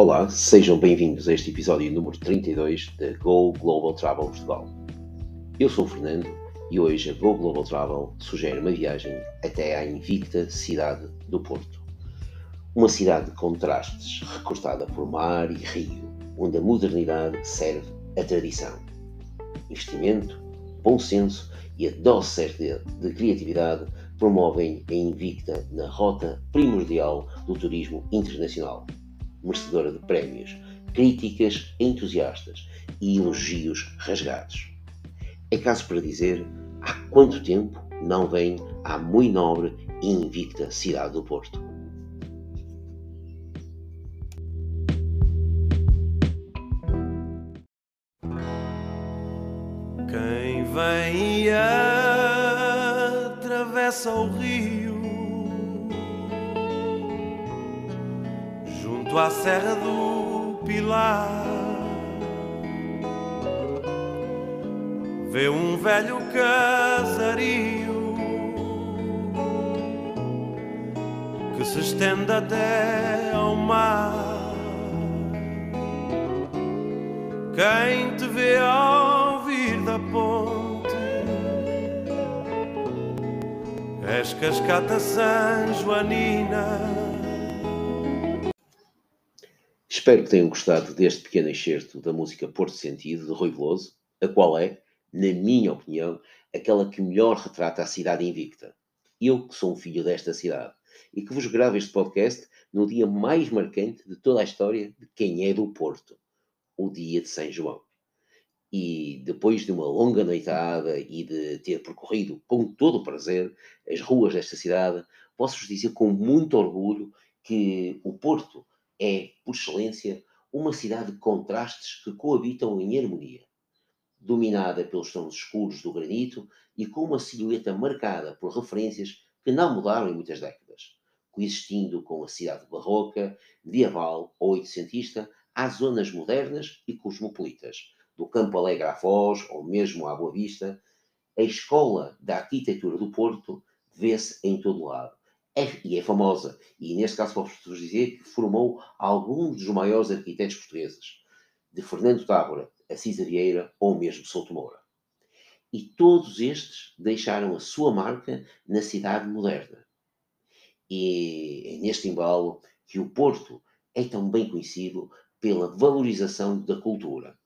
Olá, sejam bem-vindos a este episódio número 32 da Go Global Travel Portugal. Eu sou o Fernando e hoje a Go Global Travel sugere uma viagem até à invicta cidade do Porto. Uma cidade de contrastes, recortada por mar e rio, onde a modernidade serve a tradição. Investimento, bom senso e a dose certa de criatividade promovem a invicta na rota primordial do turismo internacional merecedora de prémios, críticas entusiastas e elogios rasgados. É caso para dizer há quanto tempo não vem à muito nobre e invicta cidade do Porto. Quem vem e atravessa o rio junto à Serra do Pilar. Vê um velho casario que se estende até ao mar. Quem te vê ao vir da ponte és cascata San Joanina. Espero que tenham gostado deste pequeno excerto da música Porto Sentido, de Rui Veloso, a qual é, na minha opinião, aquela que melhor retrata a cidade invicta. Eu, que sou um filho desta cidade, e que vos gravo este podcast no dia mais marcante de toda a história de quem é do Porto, o dia de São João. E depois de uma longa noitada e de ter percorrido com todo o prazer as ruas desta cidade, posso-vos dizer com muito orgulho que o Porto é, por excelência, uma cidade de contrastes que coabitam em harmonia. Dominada pelos tons escuros do granito e com uma silhueta marcada por referências que não mudaram em muitas décadas, coexistindo com a cidade barroca, medieval ou oitocentista, às zonas modernas e cosmopolitas, do Campo Alegre à Foz ou mesmo à Boa Vista, a escola da arquitetura do Porto vê-se em todo lado é, e é famosa. E neste caso posso-vos dizer que formou alguns dos maiores arquitetos portugueses, de Fernando Tábora, Assis Vieira ou mesmo Souto Moura. E todos estes deixaram a sua marca na cidade moderna. E é neste embalo que o Porto é tão bem conhecido pela valorização da cultura.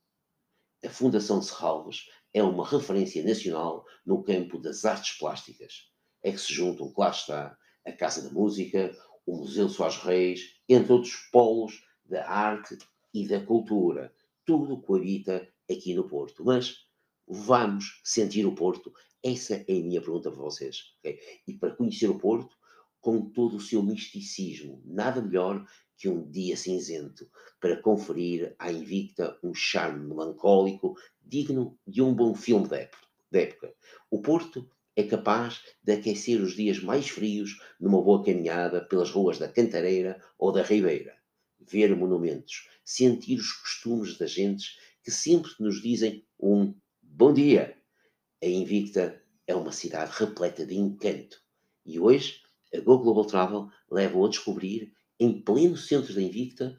A Fundação de Serralves é uma referência nacional no campo das artes plásticas. É que se juntam, claro está, a Casa da Música, o Museu Soares Reis, entre outros polos da arte e da cultura. Tudo coabita aqui no Porto. Mas vamos sentir o Porto? Essa é a minha pergunta para vocês. Okay? E para conhecer o Porto, com todo o seu misticismo, nada melhor que um dia cinzento para conferir à Invicta um charme melancólico digno de um bom filme da época. O Porto é capaz de aquecer os dias mais frios numa boa caminhada pelas ruas da Cantareira ou da Ribeira. Ver monumentos, sentir os costumes das gentes que sempre nos dizem um bom dia. A Invicta é uma cidade repleta de encanto. E hoje, a Go Global Travel leva-o a descobrir, em pleno centro da Invicta,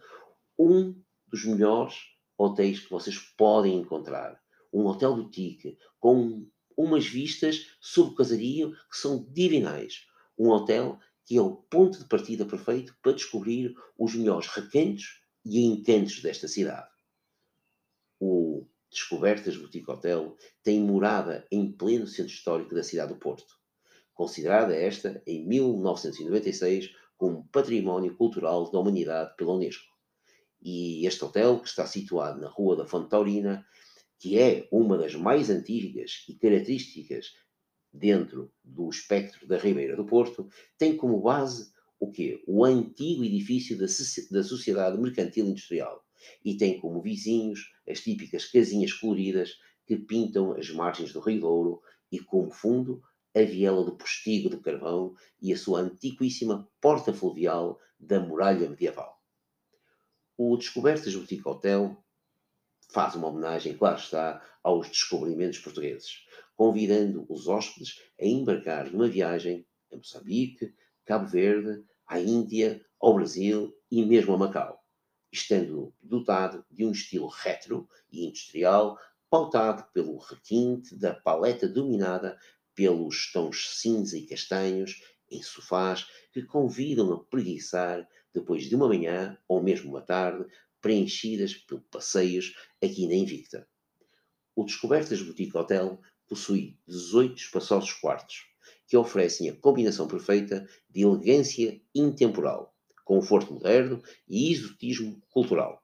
um dos melhores hotéis que vocês podem encontrar. Um hotel boutique com umas vistas sobre o casario que são divinais. Um hotel que é o ponto de partida perfeito para descobrir os melhores recantos e encantos desta cidade. O Descobertas Boutique Hotel tem morada em pleno centro histórico da cidade do Porto, considerada esta em 1996 como Património Cultural da Humanidade pela Unesco. E este hotel, que está situado na Rua da Fonte Taurina, que é uma das mais antigas e características dentro do espectro da Ribeira do Porto, tem como base o quê? O antigo edifício da, da Sociedade Mercantil Industrial e tem como vizinhos as típicas casinhas coloridas que pintam as margens do Rio Douro e como fundo a viela do postigo de carvão e a sua antiquíssima porta fluvial da muralha medieval. O Descobertas Boutique Hotel faz uma homenagem, claro está, aos descobrimentos portugueses, convidando os hóspedes a embarcar numa viagem a Moçambique, Cabo Verde, à Índia, ao Brasil e mesmo a Macau. estando dotado de um estilo retro e industrial, pautado pelo requinte da paleta dominada pelos tons cinza e castanhos em sofás que convidam a preguiçar depois de uma manhã ou mesmo uma tarde preenchidas por passeios aqui na Invicta. O Descobertas Boutique Hotel possui 18 espaçosos quartos que oferecem a combinação perfeita de elegância intemporal, conforto moderno e exotismo cultural.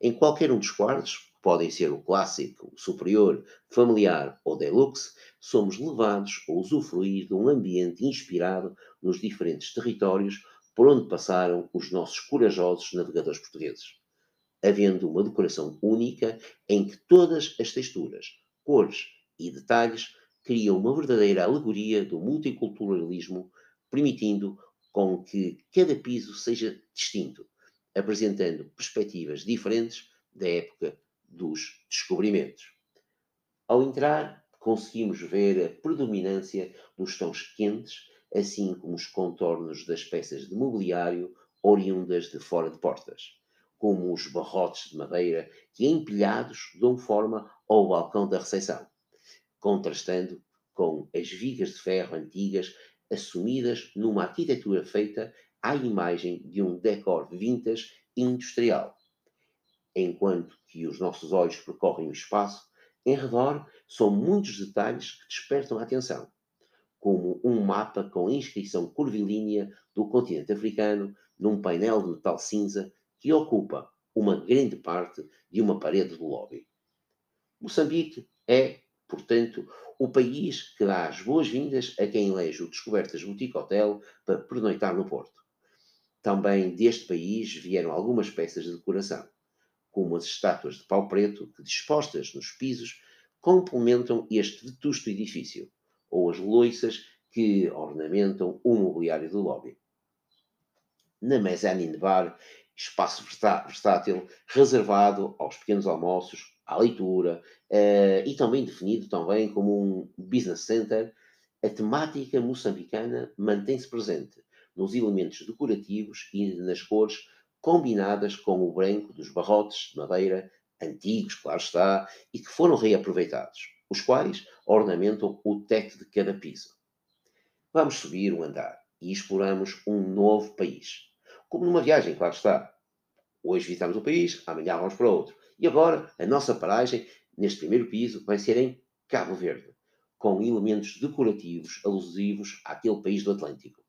Em qualquer um dos quartos, podem ser o clássico, o superior, familiar ou deluxe, somos levados a usufruir de um ambiente inspirado nos diferentes territórios por onde passaram os nossos corajosos navegadores portugueses, havendo uma decoração única em que todas as texturas, cores e detalhes criam uma verdadeira alegoria do multiculturalismo, permitindo com que cada piso seja distinto, apresentando perspectivas diferentes da época dos descobrimentos. Ao entrar, conseguimos ver a predominância dos tons quentes, assim como os contornos das peças de mobiliário oriundas de fora de portas, como os barrotes de madeira que, empilhados, dão forma ao balcão da recepção, contrastando com as vigas de ferro antigas assumidas numa arquitetura feita à imagem de um decor vintage industrial. Enquanto que os nossos olhos percorrem o espaço, em redor são muitos detalhes que despertam a atenção, como um mapa com inscrição curvilínea do continente africano num painel de metal cinza que ocupa uma grande parte de uma parede do lobby. Moçambique é, portanto, o país que dá as boas-vindas a quem elege o Descobertas Boutique Hotel para pernoitar no Porto. Também deste país vieram algumas peças de decoração como as estátuas de pau preto que, dispostas nos pisos, complementam este vetusto edifício, ou as loiças que ornamentam o mobiliário do lobby. Na mezzanine bar, espaço versátil reservado aos pequenos almoços, à leitura uh, e também definido também como um business center, a temática moçambicana mantém-se presente nos elementos decorativos e nas cores combinadas com o branco dos barrotes de madeira antigos, claro está, e que foram reaproveitados, os quais ornamentam o teto de cada piso. Vamos subir o andar e exploramos um novo país. Como numa viagem, claro está. Hoje visitamos um país, amanhã vamos para outro. E agora, a nossa paragem neste primeiro piso vai ser em Cabo Verde, com elementos decorativos alusivos àquele país do Atlântico.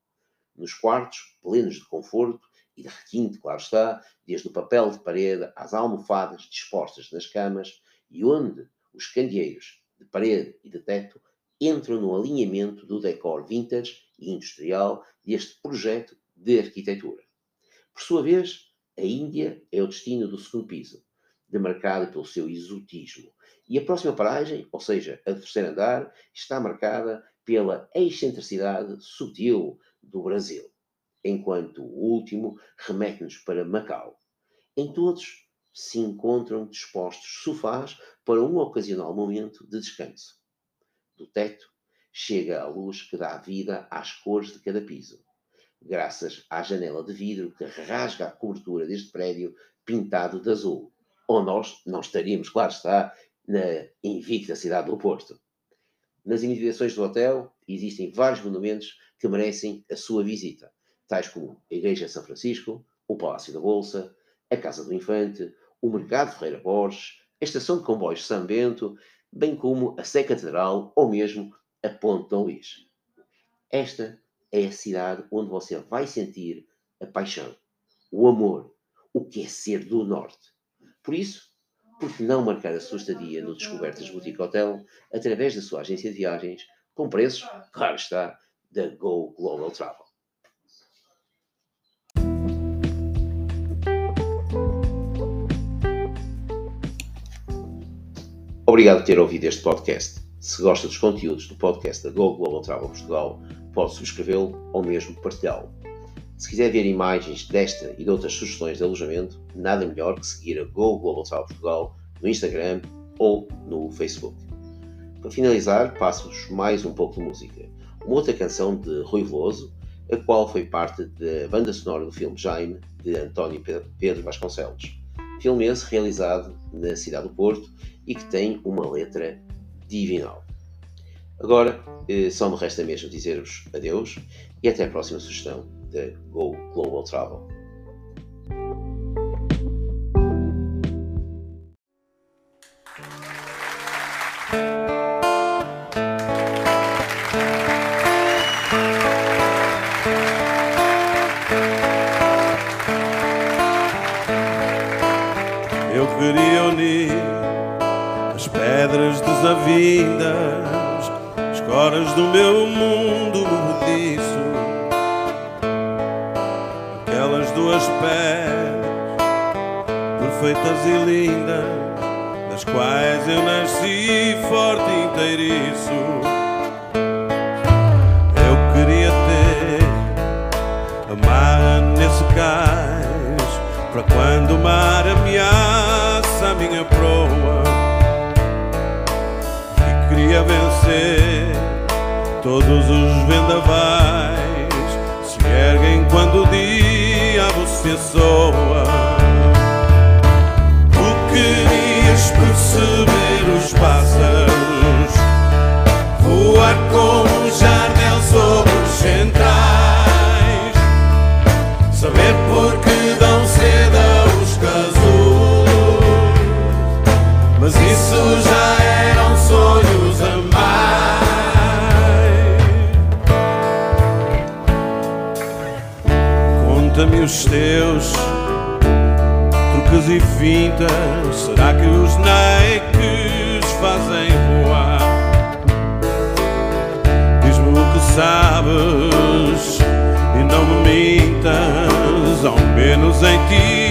Nos quartos, plenos de conforto, e de requinte, claro está, desde o papel de parede às almofadas dispostas nas camas e onde os candeeiros de parede e de teto entram no alinhamento do decor vintage e industrial deste projeto de arquitetura. Por sua vez, a Índia é o destino do segundo piso, demarcado pelo seu exotismo. E a próxima paragem, ou seja, a do terceiro andar, está marcada pela excentricidade sutil do Brasil enquanto o último remete-nos para Macau. Em todos se encontram dispostos sofás para um ocasional momento de descanso. Do teto chega a luz que dá vida às cores de cada piso, graças à janela de vidro que rasga a cobertura deste prédio pintado de azul, ou nós não estaríamos, claro está, na invicta cidade do Porto. Nas imediações do hotel existem vários monumentos que merecem a sua visita tais como a Igreja de São Francisco, o Palácio da Bolsa, a Casa do Infante, o Mercado Ferreira Borges, a Estação de Comboios de São Bento, bem como a Sé Catedral ou mesmo a Ponte Dom Luís. Esta é a cidade onde você vai sentir a paixão, o amor, o que é ser do Norte. Por isso, por que não marcar a sua estadia no Descobertas Boutique Hotel através da sua agência de viagens, com preços, claro está, da Go Global Travel. Obrigado por ter ouvido este podcast. Se gosta dos conteúdos do podcast da Go Global Travel Portugal, pode subscrevê-lo ou mesmo partilhá-lo. Se quiser ver imagens desta e de outras sugestões de alojamento, nada melhor que seguir a Go Global Travel Portugal no Instagram ou no Facebook. Para finalizar, passo-vos mais um pouco de música. Uma outra canção de Rui Veloso, a qual foi parte da banda sonora do filme Jaime, de António Pedro Vasconcelos. Filme esse realizado na cidade do Porto e que tem uma letra divinal. Agora, eh, só me resta mesmo dizer-vos adeus e até a próxima sugestão da Go Global Travel. Eu queria unir as pedras desavindas, as coras do meu mundo movediço, aquelas duas pedras perfeitas e lindas, das quais eu nasci forte e inteiriço. Eu queria ter amarra nesse cais para quando o mar ameaça a minha proa e queria vencer todos os vendavais os teus truques e fintas. Será que os Nikes fazem voar? Diz-me o que sabes e não me mintas, ao menos em ti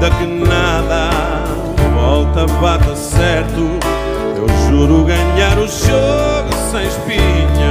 ainda que nada volta bata certo, eu juro ganhar o jogo sem espinhas.